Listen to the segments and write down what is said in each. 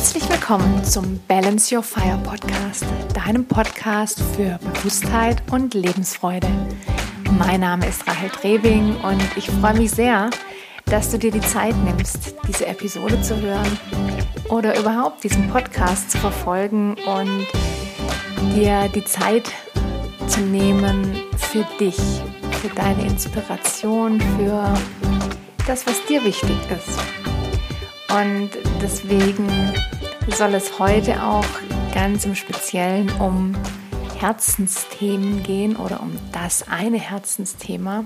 Herzlich willkommen zum Balance Your Fire Podcast, deinem Podcast für Bewusstheit und Lebensfreude. Mein Name ist Rahel Drewing und ich freue mich sehr, dass du dir die Zeit nimmst, diese Episode zu hören oder überhaupt diesen Podcast zu verfolgen und dir die Zeit zu nehmen für dich, für deine Inspiration, für das, was dir wichtig ist. Und deswegen soll es heute auch ganz im Speziellen um Herzensthemen gehen oder um das eine Herzensthema.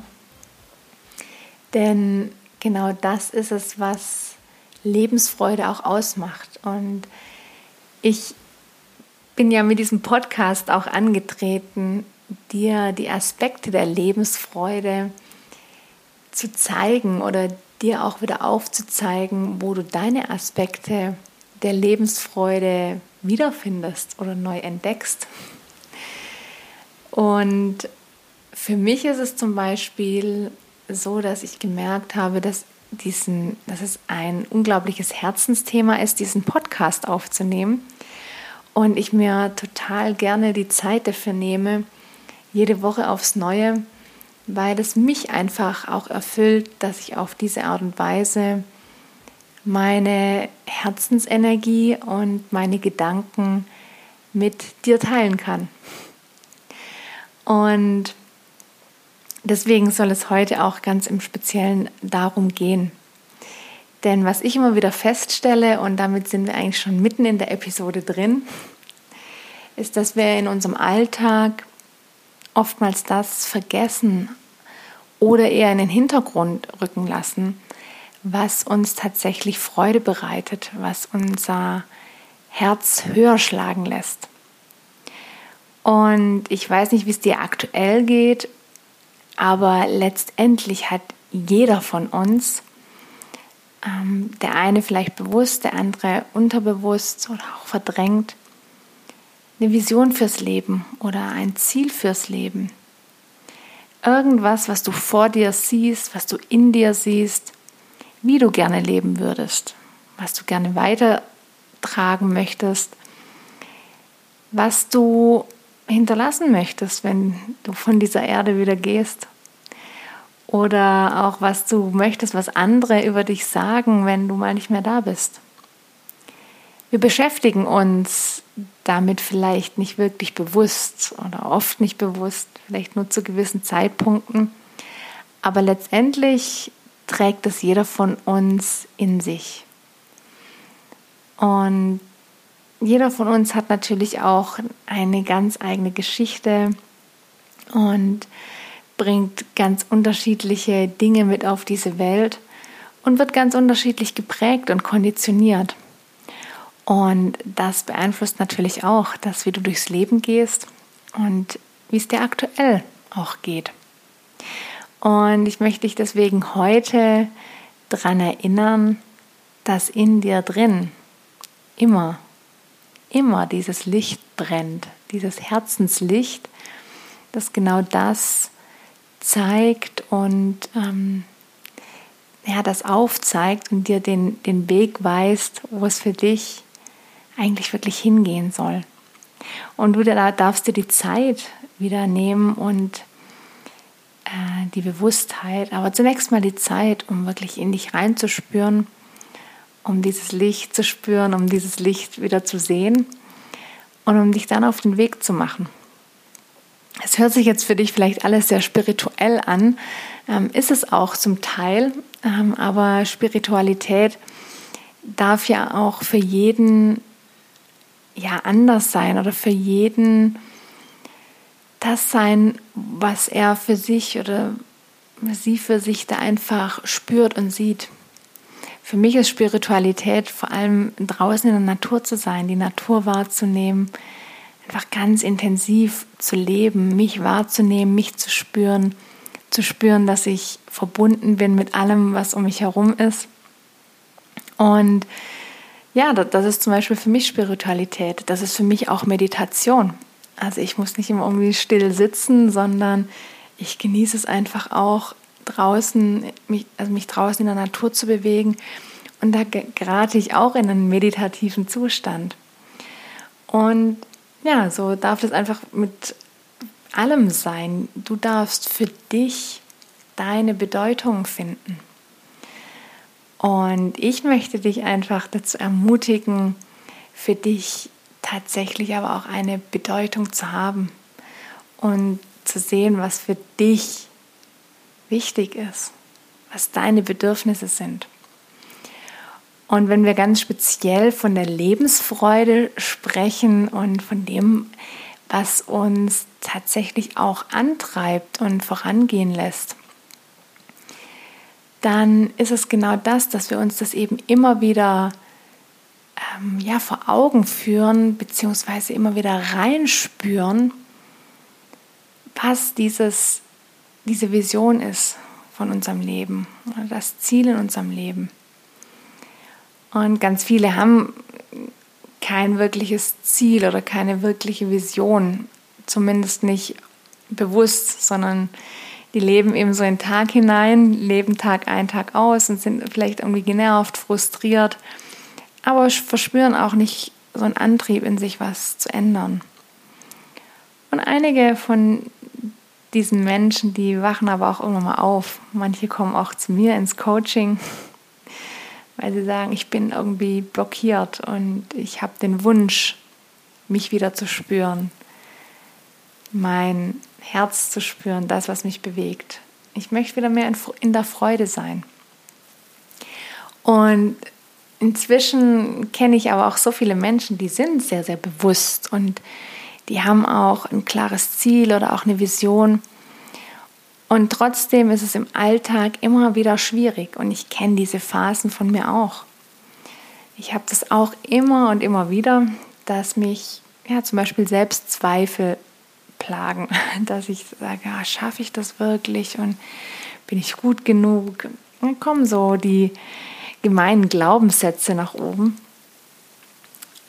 Denn genau das ist es, was Lebensfreude auch ausmacht. Und ich bin ja mit diesem Podcast auch angetreten, dir die Aspekte der Lebensfreude zu zeigen oder dir auch wieder aufzuzeigen, wo du deine Aspekte der Lebensfreude wiederfindest oder neu entdeckst. Und für mich ist es zum Beispiel so, dass ich gemerkt habe, dass, diesen, dass es ein unglaubliches Herzensthema ist, diesen Podcast aufzunehmen. Und ich mir total gerne die Zeit dafür nehme, jede Woche aufs Neue, weil es mich einfach auch erfüllt, dass ich auf diese Art und Weise meine Herzensenergie und meine Gedanken mit dir teilen kann. Und deswegen soll es heute auch ganz im Speziellen darum gehen. Denn was ich immer wieder feststelle, und damit sind wir eigentlich schon mitten in der Episode drin, ist, dass wir in unserem Alltag oftmals das vergessen oder eher in den Hintergrund rücken lassen, was uns tatsächlich Freude bereitet, was unser Herz höher schlagen lässt. Und ich weiß nicht, wie es dir aktuell geht, aber letztendlich hat jeder von uns, ähm, der eine vielleicht bewusst, der andere unterbewusst oder auch verdrängt, eine Vision fürs Leben oder ein Ziel fürs Leben. Irgendwas, was du vor dir siehst, was du in dir siehst, wie du gerne leben würdest, was du gerne weitertragen möchtest, was du hinterlassen möchtest, wenn du von dieser Erde wieder gehst. Oder auch was du möchtest, was andere über dich sagen, wenn du mal nicht mehr da bist. Wir beschäftigen uns damit vielleicht nicht wirklich bewusst oder oft nicht bewusst, vielleicht nur zu gewissen Zeitpunkten. Aber letztendlich trägt es jeder von uns in sich. Und jeder von uns hat natürlich auch eine ganz eigene Geschichte und bringt ganz unterschiedliche Dinge mit auf diese Welt und wird ganz unterschiedlich geprägt und konditioniert. Und das beeinflusst natürlich auch das, wie du durchs Leben gehst und wie es dir aktuell auch geht. Und ich möchte dich deswegen heute daran erinnern, dass in dir drin immer, immer dieses Licht brennt, dieses Herzenslicht, das genau das zeigt und ähm, ja, das aufzeigt und dir den, den Weg weist, wo es für dich eigentlich wirklich hingehen soll. Und du da darfst dir die Zeit wieder nehmen und äh, die Bewusstheit, aber zunächst mal die Zeit, um wirklich in dich reinzuspüren, um dieses Licht zu spüren, um dieses Licht wieder zu sehen und um dich dann auf den Weg zu machen. Es hört sich jetzt für dich vielleicht alles sehr spirituell an, ähm, ist es auch zum Teil, ähm, aber Spiritualität darf ja auch für jeden ja anders sein oder für jeden das sein, was er für sich oder sie für sich da einfach spürt und sieht. Für mich ist Spiritualität vor allem draußen in der Natur zu sein, die Natur wahrzunehmen, einfach ganz intensiv zu leben, mich wahrzunehmen, mich zu spüren, zu spüren, dass ich verbunden bin mit allem, was um mich herum ist. Und ja, das ist zum Beispiel für mich Spiritualität. Das ist für mich auch Meditation. Also ich muss nicht immer irgendwie still sitzen, sondern ich genieße es einfach auch draußen, mich, also mich draußen in der Natur zu bewegen Und da gerate ich auch in einen meditativen Zustand. Und ja, so darf das einfach mit allem sein. Du darfst für dich deine Bedeutung finden. Und ich möchte dich einfach dazu ermutigen, für dich tatsächlich aber auch eine Bedeutung zu haben und zu sehen, was für dich wichtig ist, was deine Bedürfnisse sind. Und wenn wir ganz speziell von der Lebensfreude sprechen und von dem, was uns tatsächlich auch antreibt und vorangehen lässt, dann ist es genau das, dass wir uns das eben immer wieder ähm, ja, vor Augen führen, beziehungsweise immer wieder reinspüren, was dieses, diese Vision ist von unserem Leben, das Ziel in unserem Leben. Und ganz viele haben kein wirkliches Ziel oder keine wirkliche Vision, zumindest nicht bewusst, sondern die leben eben so in den Tag hinein, leben Tag ein, Tag aus und sind vielleicht irgendwie genervt, frustriert, aber verspüren auch nicht so einen Antrieb in sich, was zu ändern. Und einige von diesen Menschen, die wachen aber auch irgendwann mal auf. Manche kommen auch zu mir ins Coaching, weil sie sagen, ich bin irgendwie blockiert und ich habe den Wunsch, mich wieder zu spüren, mein Herz zu spüren, das, was mich bewegt. Ich möchte wieder mehr in der Freude sein. Und inzwischen kenne ich aber auch so viele Menschen, die sind sehr, sehr bewusst und die haben auch ein klares Ziel oder auch eine Vision. Und trotzdem ist es im Alltag immer wieder schwierig und ich kenne diese Phasen von mir auch. Ich habe das auch immer und immer wieder, dass mich ja zum Beispiel Selbstzweifel plagen, dass ich sage, ja, schaffe ich das wirklich und bin ich gut genug? Dann kommen so die gemeinen Glaubenssätze nach oben.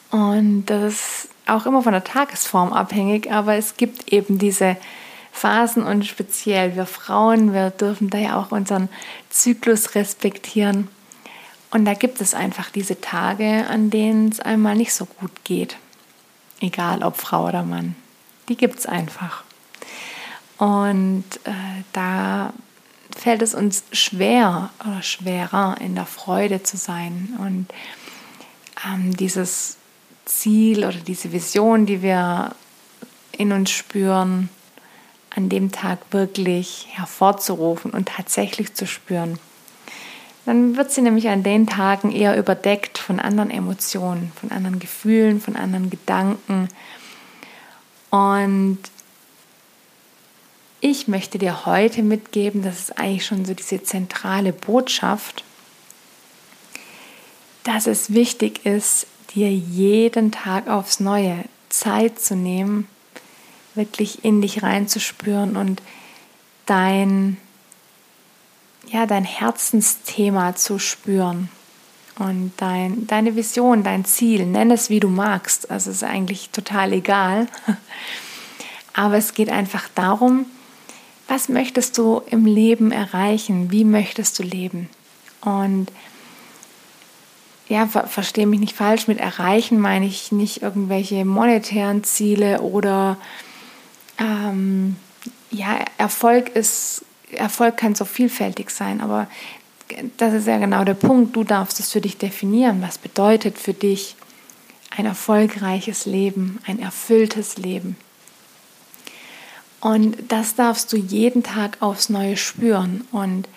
Und das ist auch immer von der Tagesform abhängig, aber es gibt eben diese Phasen und speziell wir Frauen, wir dürfen da ja auch unseren Zyklus respektieren. Und da gibt es einfach diese Tage, an denen es einmal nicht so gut geht. Egal ob Frau oder Mann die gibt es einfach. Und äh, da fällt es uns schwer oder schwerer, in der Freude zu sein und ähm, dieses Ziel oder diese Vision, die wir in uns spüren, an dem Tag wirklich hervorzurufen und tatsächlich zu spüren. Dann wird sie nämlich an den Tagen eher überdeckt von anderen Emotionen, von anderen Gefühlen, von anderen Gedanken, und ich möchte dir heute mitgeben, das ist eigentlich schon so diese zentrale Botschaft, dass es wichtig ist, dir jeden Tag aufs Neue Zeit zu nehmen, wirklich in dich reinzuspüren und dein, ja, dein Herzensthema zu spüren und dein, deine Vision, dein Ziel, nenn es wie du magst. Also ist eigentlich total egal. Aber es geht einfach darum, was möchtest du im Leben erreichen? Wie möchtest du leben? Und ja, ver verstehe mich nicht falsch, mit erreichen meine ich nicht irgendwelche monetären Ziele oder ähm, ja, Erfolg ist, Erfolg kann so vielfältig sein, aber das ist ja genau der Punkt. Du darfst es für dich definieren. Was bedeutet für dich ein erfolgreiches Leben, ein erfülltes Leben? Und das darfst du jeden Tag aufs Neue spüren. Und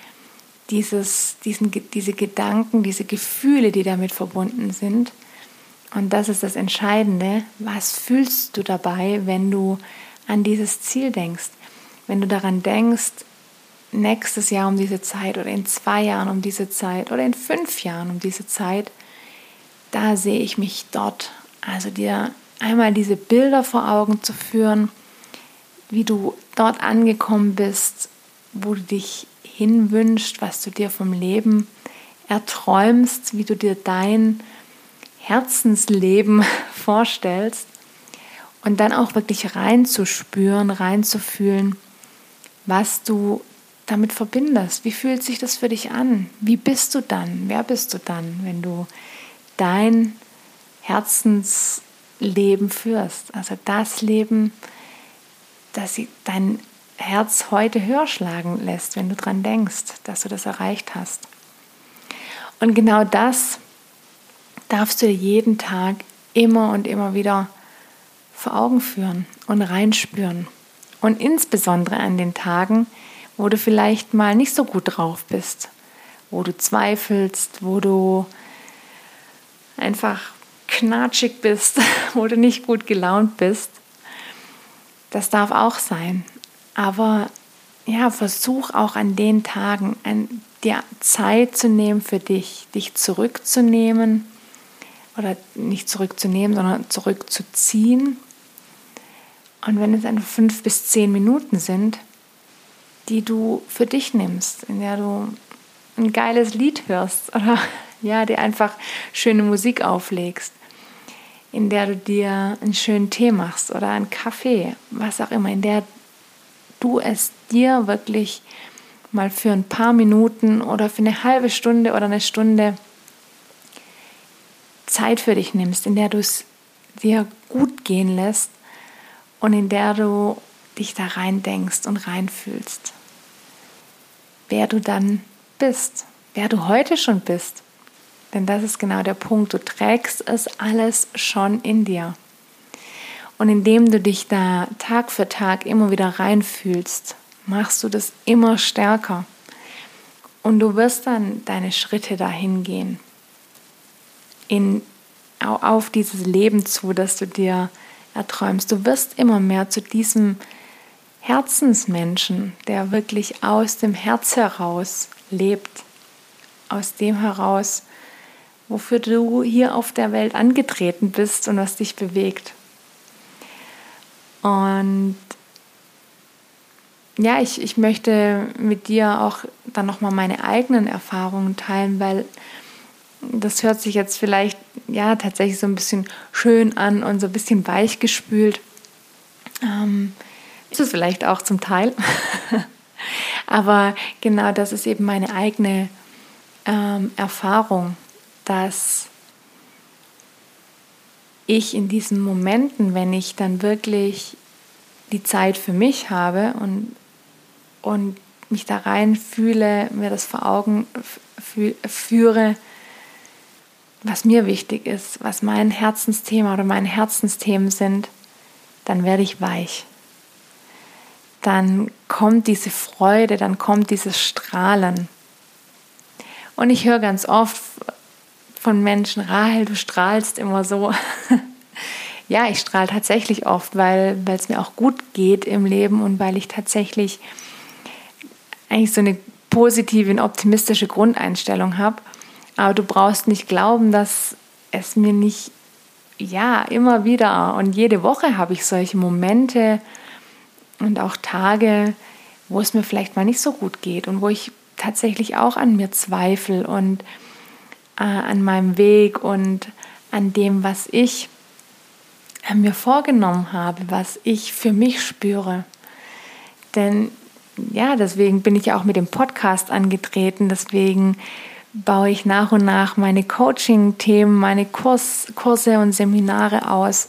dieses, diesen, diese Gedanken, diese Gefühle, die damit verbunden sind, und das ist das Entscheidende, was fühlst du dabei, wenn du an dieses Ziel denkst? Wenn du daran denkst, nächstes Jahr um diese Zeit oder in zwei Jahren um diese Zeit oder in fünf Jahren um diese Zeit, da sehe ich mich dort. Also dir einmal diese Bilder vor Augen zu führen, wie du dort angekommen bist, wo du dich hinwünschst, was du dir vom Leben erträumst, wie du dir dein Herzensleben vorstellst und dann auch wirklich reinzuspüren, reinzufühlen, was du damit verbindest. Wie fühlt sich das für dich an? Wie bist du dann? Wer bist du dann, wenn du dein Herzensleben führst? Also das Leben, das dein Herz heute höher schlagen lässt, wenn du daran denkst, dass du das erreicht hast. Und genau das darfst du dir jeden Tag immer und immer wieder vor Augen führen und reinspüren. Und insbesondere an den Tagen, wo du vielleicht mal nicht so gut drauf bist, wo du zweifelst, wo du einfach knatschig bist, wo du nicht gut gelaunt bist. Das darf auch sein. Aber ja, versuch auch an den Tagen an dir Zeit zu nehmen für dich, dich zurückzunehmen oder nicht zurückzunehmen, sondern zurückzuziehen. Und wenn es einfach fünf bis zehn Minuten sind, die du für dich nimmst, in der du ein geiles Lied hörst oder ja, dir einfach schöne Musik auflegst, in der du dir einen schönen Tee machst oder einen Kaffee, was auch immer, in der du es dir wirklich mal für ein paar Minuten oder für eine halbe Stunde oder eine Stunde Zeit für dich nimmst, in der du es dir gut gehen lässt und in der du dich da rein denkst und reinfühlst wer du dann bist, wer du heute schon bist. Denn das ist genau der Punkt. Du trägst es alles schon in dir. Und indem du dich da Tag für Tag immer wieder reinfühlst, machst du das immer stärker. Und du wirst dann deine Schritte dahin gehen. In, auf dieses Leben zu, das du dir erträumst. Du wirst immer mehr zu diesem Herzensmenschen, der wirklich aus dem Herz heraus lebt, aus dem heraus, wofür du hier auf der Welt angetreten bist und was dich bewegt. Und ja, ich, ich möchte mit dir auch dann nochmal meine eigenen Erfahrungen teilen, weil das hört sich jetzt vielleicht ja tatsächlich so ein bisschen schön an und so ein bisschen weichgespült. Ähm, ist es vielleicht auch zum Teil. Aber genau das ist eben meine eigene ähm, Erfahrung, dass ich in diesen Momenten, wenn ich dann wirklich die Zeit für mich habe und, und mich da rein fühle, mir das vor Augen führe, was mir wichtig ist, was mein Herzensthema oder meine Herzensthemen sind, dann werde ich weich dann kommt diese Freude, dann kommt dieses Strahlen. Und ich höre ganz oft von Menschen, Rahel, du strahlst immer so. ja, ich strahle tatsächlich oft, weil es mir auch gut geht im Leben und weil ich tatsächlich eigentlich so eine positive und optimistische Grundeinstellung habe. Aber du brauchst nicht glauben, dass es mir nicht, ja, immer wieder und jede Woche habe ich solche Momente, und auch Tage, wo es mir vielleicht mal nicht so gut geht und wo ich tatsächlich auch an mir zweifle und äh, an meinem Weg und an dem, was ich äh, mir vorgenommen habe, was ich für mich spüre. Denn ja, deswegen bin ich ja auch mit dem Podcast angetreten, deswegen baue ich nach und nach meine Coaching-Themen, meine Kurs, Kurse und Seminare aus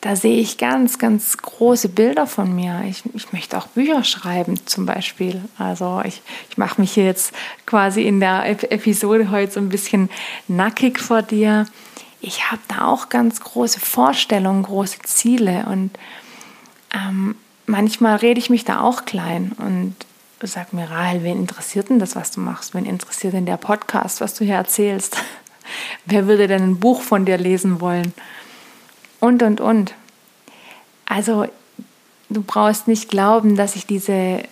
da sehe ich ganz, ganz große Bilder von mir. Ich, ich möchte auch Bücher schreiben zum Beispiel. Also ich, ich mache mich hier jetzt quasi in der Episode heute so ein bisschen nackig vor dir. Ich habe da auch ganz große Vorstellungen, große Ziele und ähm, manchmal rede ich mich da auch klein und sag mir, Rahel, wen interessiert denn das, was du machst? Wen interessiert denn der Podcast, was du hier erzählst? Wer würde denn ein Buch von dir lesen wollen? Und, und, und. Also du brauchst nicht glauben, dass ich diese,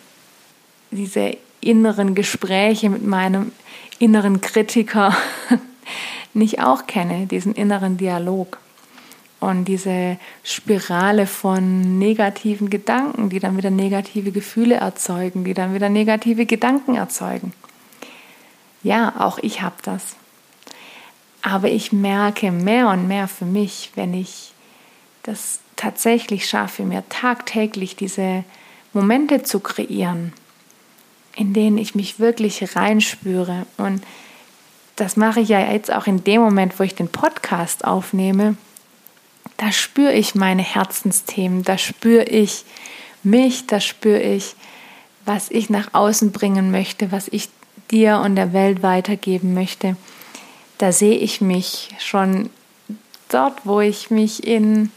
diese inneren Gespräche mit meinem inneren Kritiker nicht auch kenne, diesen inneren Dialog und diese Spirale von negativen Gedanken, die dann wieder negative Gefühle erzeugen, die dann wieder negative Gedanken erzeugen. Ja, auch ich habe das. Aber ich merke mehr und mehr für mich, wenn ich das tatsächlich schaffe, mir tagtäglich diese Momente zu kreieren, in denen ich mich wirklich reinspüre. Und das mache ich ja jetzt auch in dem Moment, wo ich den Podcast aufnehme. Da spüre ich meine Herzensthemen, da spüre ich mich, da spüre ich, was ich nach außen bringen möchte, was ich dir und der Welt weitergeben möchte. Da sehe ich mich schon dort, wo ich mich in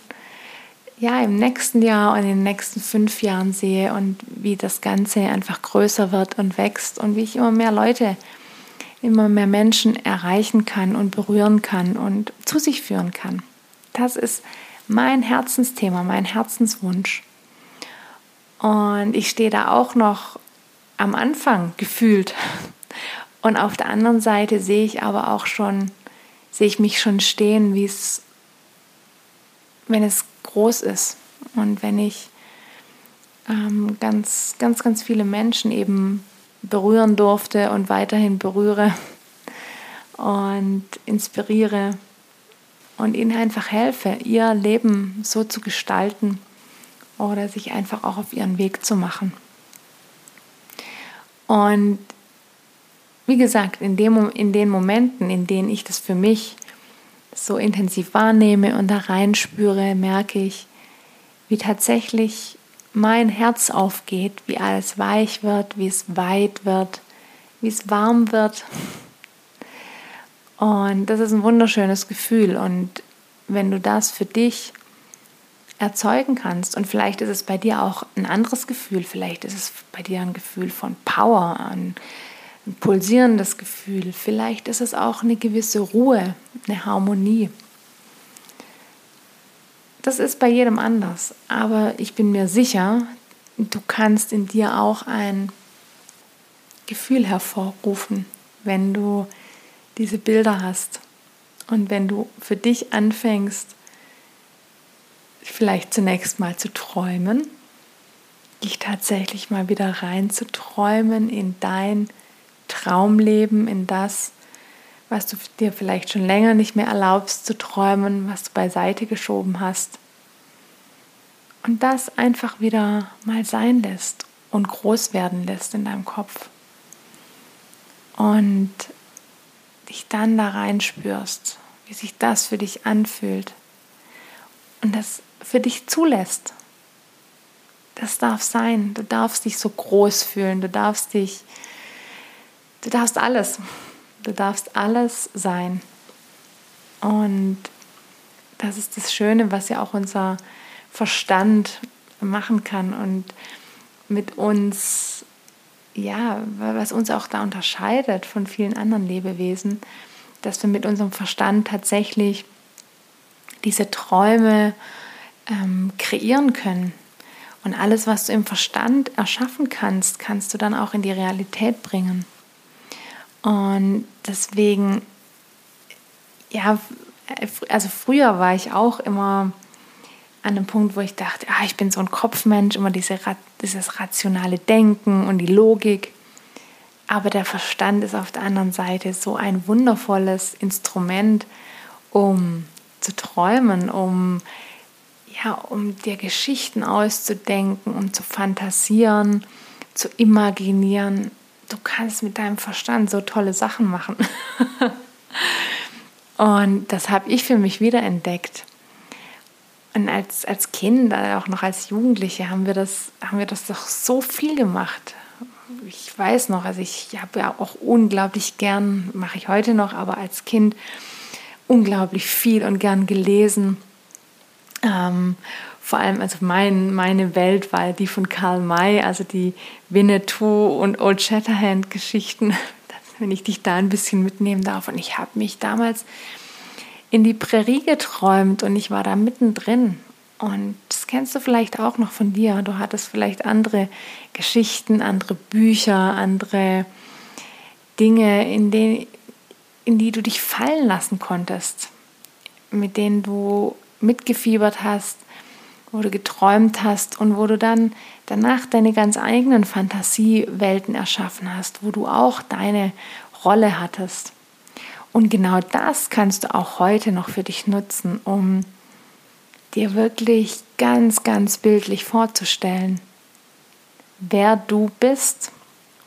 ja, im nächsten Jahr und in den nächsten fünf Jahren sehe und wie das Ganze einfach größer wird und wächst und wie ich immer mehr Leute, immer mehr Menschen erreichen kann und berühren kann und zu sich führen kann. Das ist mein Herzensthema, mein Herzenswunsch. Und ich stehe da auch noch am Anfang gefühlt. Und auf der anderen Seite sehe ich aber auch schon, sehe ich mich schon stehen, wie es, wenn es groß ist und wenn ich ähm, ganz, ganz, ganz viele Menschen eben berühren durfte und weiterhin berühre und inspiriere und ihnen einfach helfe, ihr Leben so zu gestalten oder sich einfach auch auf ihren Weg zu machen. Und wie gesagt, in, dem, in den Momenten, in denen ich das für mich so intensiv wahrnehme und da reinspüre, merke ich, wie tatsächlich mein Herz aufgeht, wie alles weich wird, wie es weit wird, wie es warm wird. Und das ist ein wunderschönes Gefühl. Und wenn du das für dich erzeugen kannst, und vielleicht ist es bei dir auch ein anderes Gefühl, vielleicht ist es bei dir ein Gefühl von Power, ein ein pulsierendes Gefühl, vielleicht ist es auch eine gewisse Ruhe, eine Harmonie. Das ist bei jedem anders, aber ich bin mir sicher, du kannst in dir auch ein Gefühl hervorrufen, wenn du diese Bilder hast und wenn du für dich anfängst, vielleicht zunächst mal zu träumen, dich tatsächlich mal wieder rein zu träumen in dein Traumleben, in das, was du dir vielleicht schon länger nicht mehr erlaubst zu träumen, was du beiseite geschoben hast. Und das einfach wieder mal sein lässt und groß werden lässt in deinem Kopf. Und dich dann da reinspürst, wie sich das für dich anfühlt und das für dich zulässt. Das darf sein. Du darfst dich so groß fühlen. Du darfst dich Du darfst alles. Du darfst alles sein. Und das ist das Schöne, was ja auch unser Verstand machen kann und mit uns, ja, was uns auch da unterscheidet von vielen anderen Lebewesen, dass wir mit unserem Verstand tatsächlich diese Träume ähm, kreieren können. Und alles, was du im Verstand erschaffen kannst, kannst du dann auch in die Realität bringen. Und deswegen, ja, also früher war ich auch immer an einem Punkt, wo ich dachte, ah, ich bin so ein Kopfmensch, immer diese, dieses rationale Denken und die Logik. Aber der Verstand ist auf der anderen Seite so ein wundervolles Instrument, um zu träumen, um ja, um dir Geschichten auszudenken, um zu fantasieren, zu imaginieren du kannst mit deinem Verstand so tolle Sachen machen. und das habe ich für mich wiederentdeckt. Und als, als Kind, auch noch als Jugendliche, haben wir, das, haben wir das doch so viel gemacht. Ich weiß noch, also ich habe ja auch unglaublich gern, mache ich heute noch, aber als Kind unglaublich viel und gern gelesen. Ähm, vor allem, also mein, meine Welt war die von Karl May, also die Winnetou und Old Shatterhand Geschichten, wenn ich dich da ein bisschen mitnehmen darf. Und ich habe mich damals in die Prärie geträumt und ich war da mittendrin. Und das kennst du vielleicht auch noch von dir. Du hattest vielleicht andere Geschichten, andere Bücher, andere Dinge, in, den, in die du dich fallen lassen konntest, mit denen du mitgefiebert hast, wo du geträumt hast und wo du dann danach deine ganz eigenen Fantasiewelten erschaffen hast, wo du auch deine Rolle hattest. Und genau das kannst du auch heute noch für dich nutzen, um dir wirklich ganz, ganz bildlich vorzustellen, wer du bist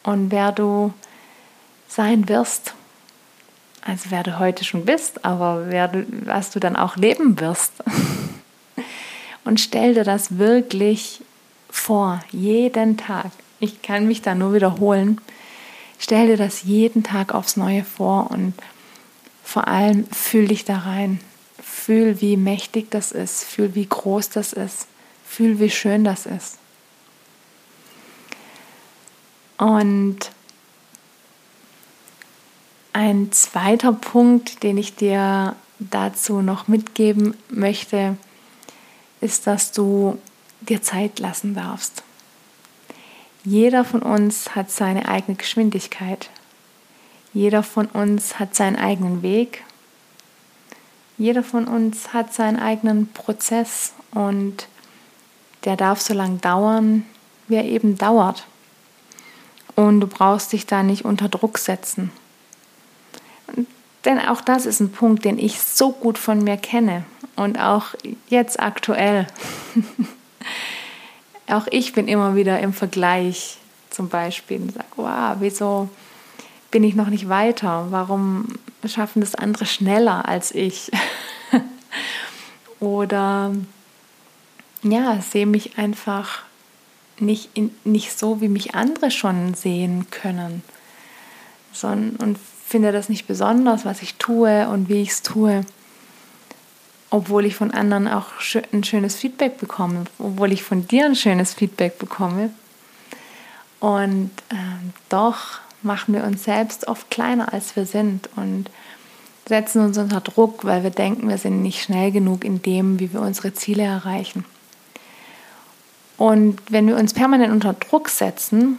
und wer du sein wirst. Also wer du heute schon bist, aber wer du, was du dann auch leben wirst. Und stell dir das wirklich vor, jeden Tag. Ich kann mich da nur wiederholen. Stell dir das jeden Tag aufs Neue vor und vor allem fühl dich da rein. Fühl, wie mächtig das ist. Fühl, wie groß das ist. Fühl, wie schön das ist. Und ein zweiter Punkt, den ich dir dazu noch mitgeben möchte, ist, dass du dir Zeit lassen darfst. Jeder von uns hat seine eigene Geschwindigkeit. Jeder von uns hat seinen eigenen Weg. Jeder von uns hat seinen eigenen Prozess und der darf so lange dauern, wie er eben dauert. Und du brauchst dich da nicht unter Druck setzen. Denn auch das ist ein Punkt, den ich so gut von mir kenne und auch jetzt aktuell. auch ich bin immer wieder im Vergleich zum Beispiel und sage, wow, wieso bin ich noch nicht weiter? Warum schaffen das andere schneller als ich? Oder ja, sehe mich einfach nicht, in, nicht so, wie mich andere schon sehen können, sondern und finde das nicht besonders, was ich tue und wie ich es tue, obwohl ich von anderen auch ein schönes Feedback bekomme, obwohl ich von dir ein schönes Feedback bekomme. Und äh, doch machen wir uns selbst oft kleiner, als wir sind und setzen uns unter Druck, weil wir denken, wir sind nicht schnell genug in dem, wie wir unsere Ziele erreichen. Und wenn wir uns permanent unter Druck setzen,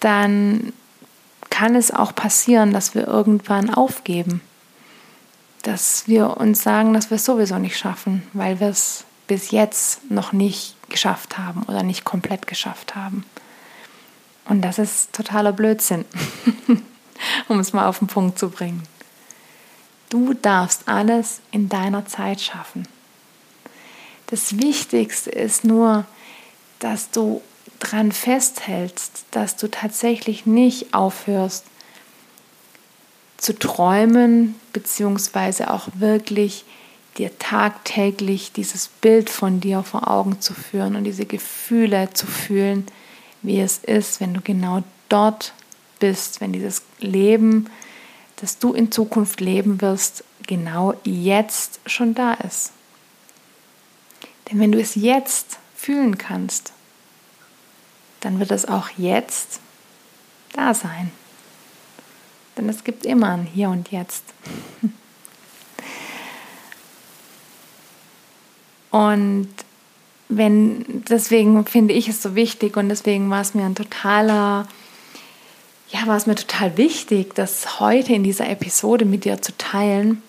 dann kann es auch passieren, dass wir irgendwann aufgeben. Dass wir uns sagen, dass wir es sowieso nicht schaffen, weil wir es bis jetzt noch nicht geschafft haben oder nicht komplett geschafft haben. Und das ist totaler Blödsinn, um es mal auf den Punkt zu bringen. Du darfst alles in deiner Zeit schaffen. Das Wichtigste ist nur, dass du dran festhältst, dass du tatsächlich nicht aufhörst zu träumen, beziehungsweise auch wirklich dir tagtäglich dieses Bild von dir vor Augen zu führen und diese Gefühle zu fühlen, wie es ist, wenn du genau dort bist, wenn dieses Leben, das du in Zukunft leben wirst, genau jetzt schon da ist. Denn wenn du es jetzt fühlen kannst, dann wird es auch jetzt da sein. Denn es gibt immer ein Hier und Jetzt. Und wenn, deswegen finde ich es so wichtig und deswegen war es mir ein totaler, ja, war es mir total wichtig, das heute in dieser Episode mit dir zu teilen,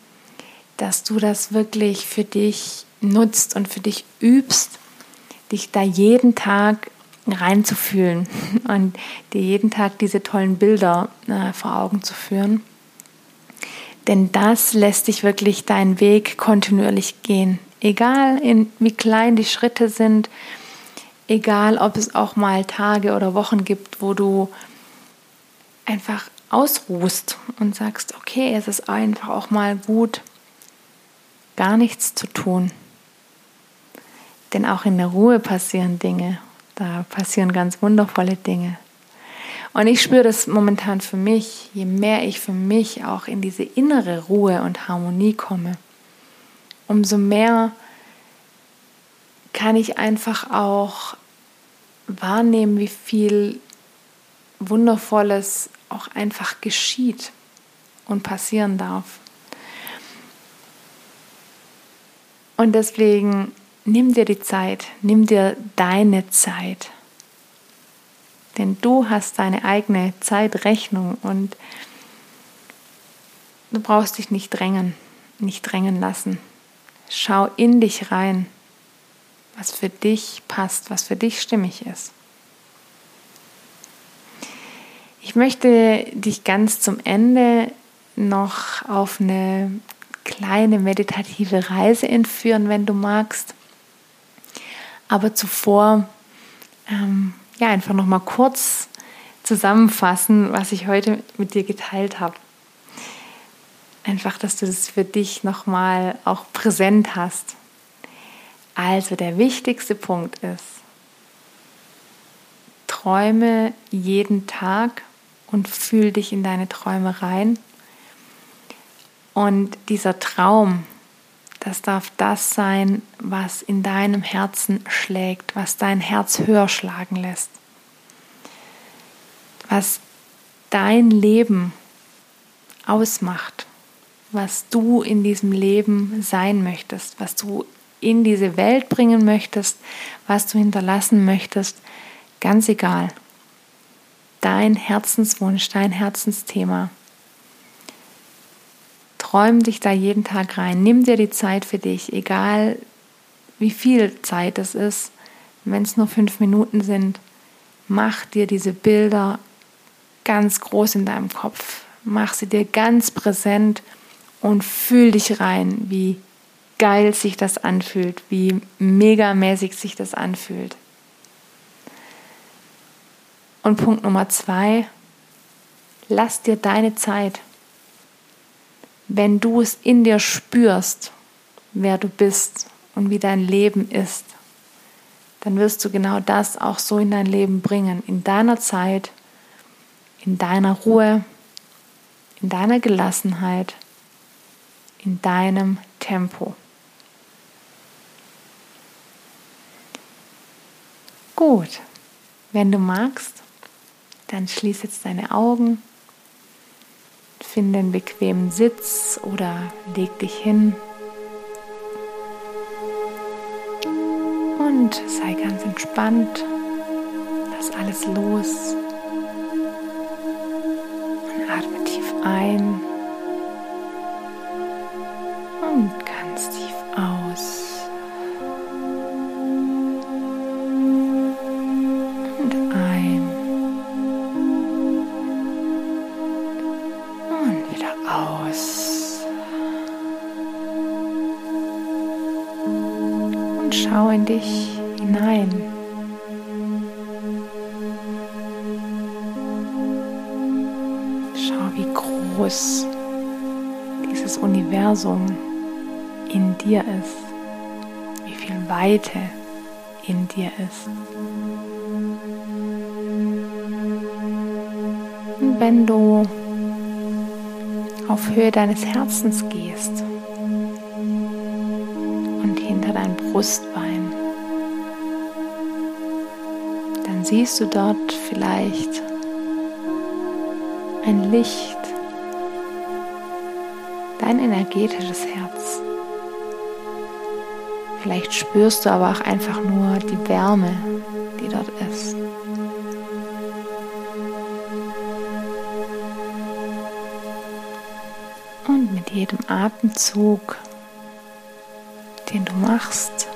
dass du das wirklich für dich nutzt und für dich übst, dich da jeden Tag reinzufühlen und dir jeden Tag diese tollen Bilder äh, vor Augen zu führen. Denn das lässt dich wirklich deinen Weg kontinuierlich gehen. Egal in, wie klein die Schritte sind, egal ob es auch mal Tage oder Wochen gibt, wo du einfach ausruhst und sagst, okay, es ist einfach auch mal gut, gar nichts zu tun. Denn auch in der Ruhe passieren Dinge da passieren ganz wundervolle Dinge. Und ich spüre das momentan für mich, je mehr ich für mich auch in diese innere Ruhe und Harmonie komme, umso mehr kann ich einfach auch wahrnehmen, wie viel Wundervolles auch einfach geschieht und passieren darf. Und deswegen nimm dir die Zeit, nimm dir deine Zeit. Denn du hast deine eigene Zeitrechnung und du brauchst dich nicht drängen, nicht drängen lassen. Schau in dich rein, was für dich passt, was für dich stimmig ist. Ich möchte dich ganz zum Ende noch auf eine kleine meditative Reise entführen, wenn du magst. Aber zuvor, ähm, ja, einfach noch mal kurz zusammenfassen, was ich heute mit dir geteilt habe. Einfach, dass du das für dich nochmal auch präsent hast. Also der wichtigste Punkt ist, träume jeden Tag und fühl dich in deine Träume rein. Und dieser Traum, das darf das sein, was in deinem Herzen schlägt, was dein Herz höher schlagen lässt, was dein Leben ausmacht, was du in diesem Leben sein möchtest, was du in diese Welt bringen möchtest, was du hinterlassen möchtest, ganz egal. Dein Herzenswunsch, dein Herzensthema. Träum dich da jeden Tag rein. Nimm dir die Zeit für dich, egal wie viel Zeit es ist. Wenn es nur fünf Minuten sind, mach dir diese Bilder ganz groß in deinem Kopf. Mach sie dir ganz präsent und fühl dich rein, wie geil sich das anfühlt, wie megamäßig sich das anfühlt. Und Punkt Nummer zwei, lass dir deine Zeit wenn du es in dir spürst, wer du bist und wie dein Leben ist, dann wirst du genau das auch so in dein Leben bringen, in deiner Zeit, in deiner Ruhe, in deiner Gelassenheit, in deinem Tempo. Gut, wenn du magst, dann schließ jetzt deine Augen Finde einen bequemen Sitz oder leg dich hin. Und sei ganz entspannt. Lass alles los. Und atme tief ein. Und ganz tief aus. Universum in dir ist, wie viel Weite in dir ist. Und wenn du auf Höhe deines Herzens gehst und hinter dein Brustbein, siehst du dort vielleicht ein Licht, dein energetisches Herz. Vielleicht spürst du aber auch einfach nur die Wärme, die dort ist. Und mit jedem Atemzug, den du machst,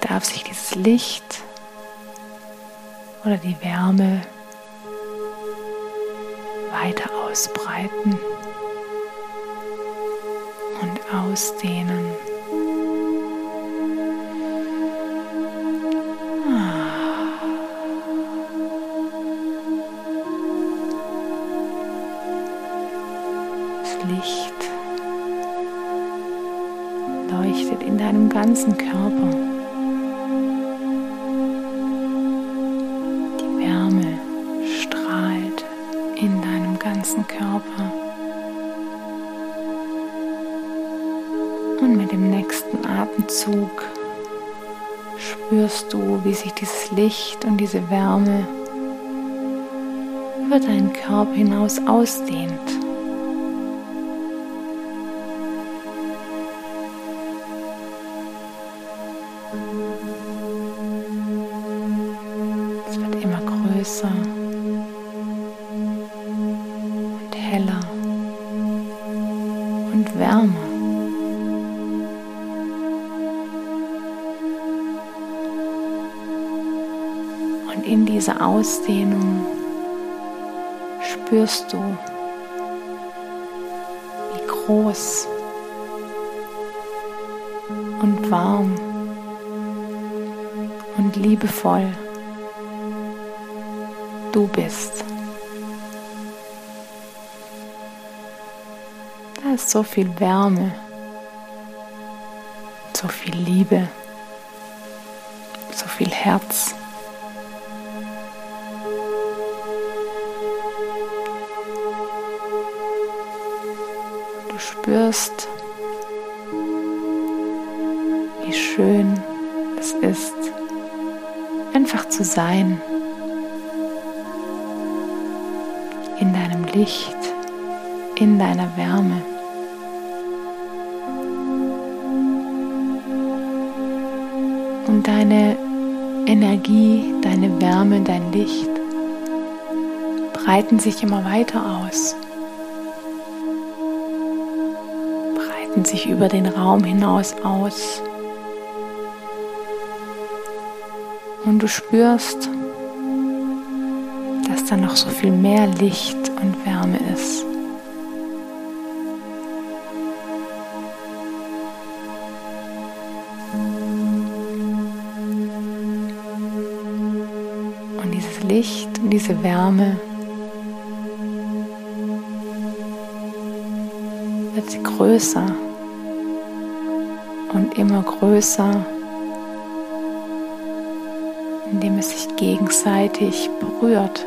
darf sich dieses Licht oder die Wärme weiter ausbreiten ausdehnen. Das Licht leuchtet in deinem ganzen. Körper. Spürst du, wie sich dieses Licht und diese Wärme über deinen Körper hinaus ausdehnt. Ausdehnung spürst du, wie groß und warm und liebevoll du bist. Da ist so viel Wärme, so viel Liebe, so viel Herz. Spürst, wie schön es ist, einfach zu sein. In deinem Licht, in deiner Wärme. Und deine Energie, deine Wärme, dein Licht breiten sich immer weiter aus. Breiten sich über den Raum hinaus aus. Und du spürst, dass da noch so viel mehr Licht und Wärme ist. Und dieses Licht und diese Wärme wird größer immer größer indem es sich gegenseitig berührt.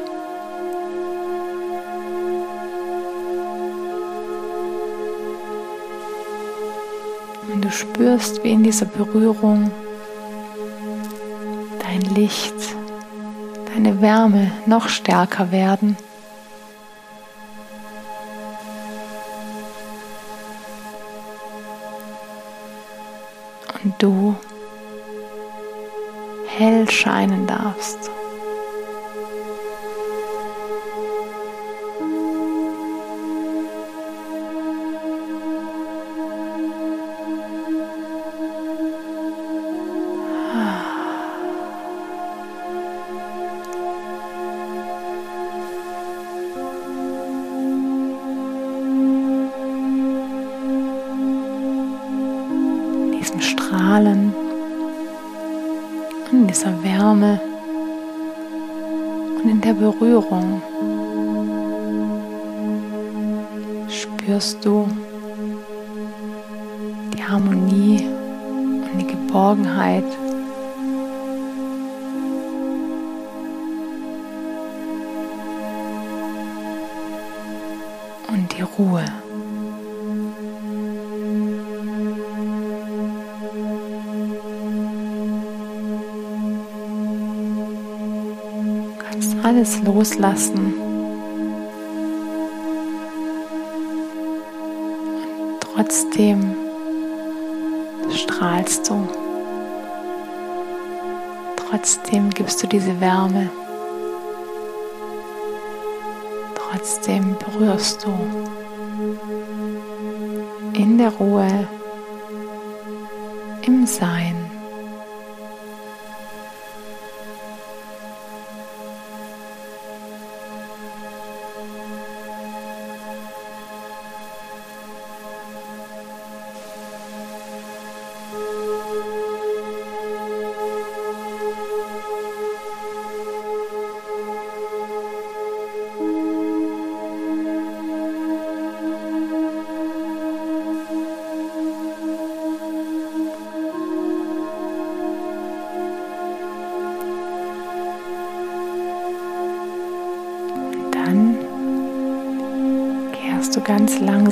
Und du spürst, wie in dieser Berührung dein Licht, deine Wärme noch stärker werden. Hell scheinen darfst. Strahlen dieser Wärme und in der Berührung spürst du die Harmonie und die Geborgenheit. Alles loslassen. Trotzdem strahlst du. Trotzdem gibst du diese Wärme. Trotzdem berührst du in der Ruhe, im Sein.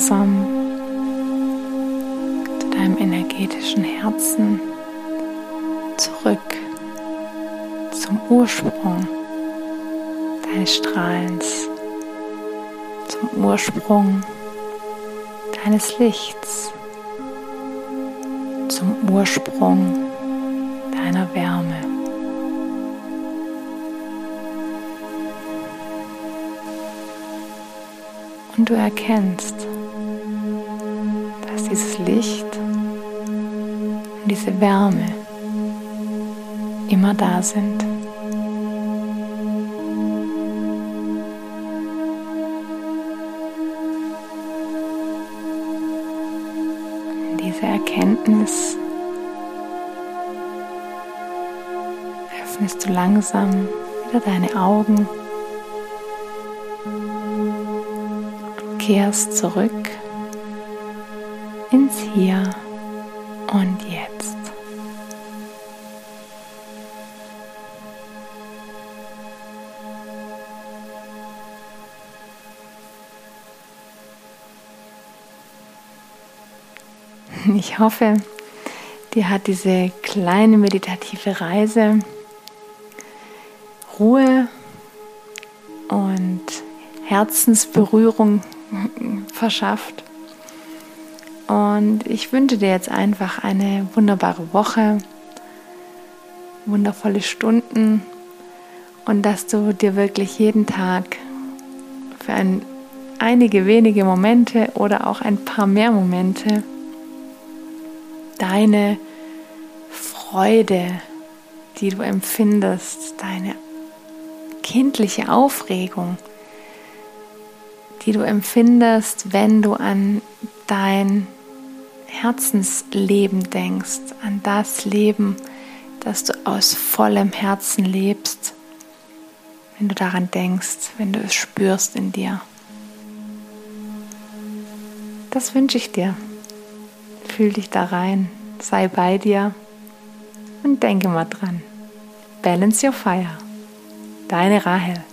Langsam zu deinem energetischen Herzen zurück zum Ursprung deines Strahlens, zum Ursprung deines Lichts, zum Ursprung deiner Wärme. Und du erkennst, spürst dieses Licht und diese Wärme immer da sind. Diese Erkenntnis öffnest du langsam wieder deine Augen kehrst zurück hier und Jetzt. Ich hoffe, dir hat diese kleine meditative Reise Ruhe und Herzensberührung verschafft. Und ich wünsche dir jetzt einfach eine wunderbare Woche, wundervolle Stunden und dass du dir wirklich jeden Tag für ein, einige wenige Momente oder auch ein paar mehr Momente deine Freude, die du empfindest, deine kindliche Aufregung, die du empfindest, wenn du an dein Herzensleben denkst, an das Leben, das du aus vollem Herzen lebst, wenn du daran denkst, wenn du es spürst in dir. Das wünsche ich dir. Fühl dich da rein, sei bei dir und denke mal dran. Balance your fire. Deine Rahel.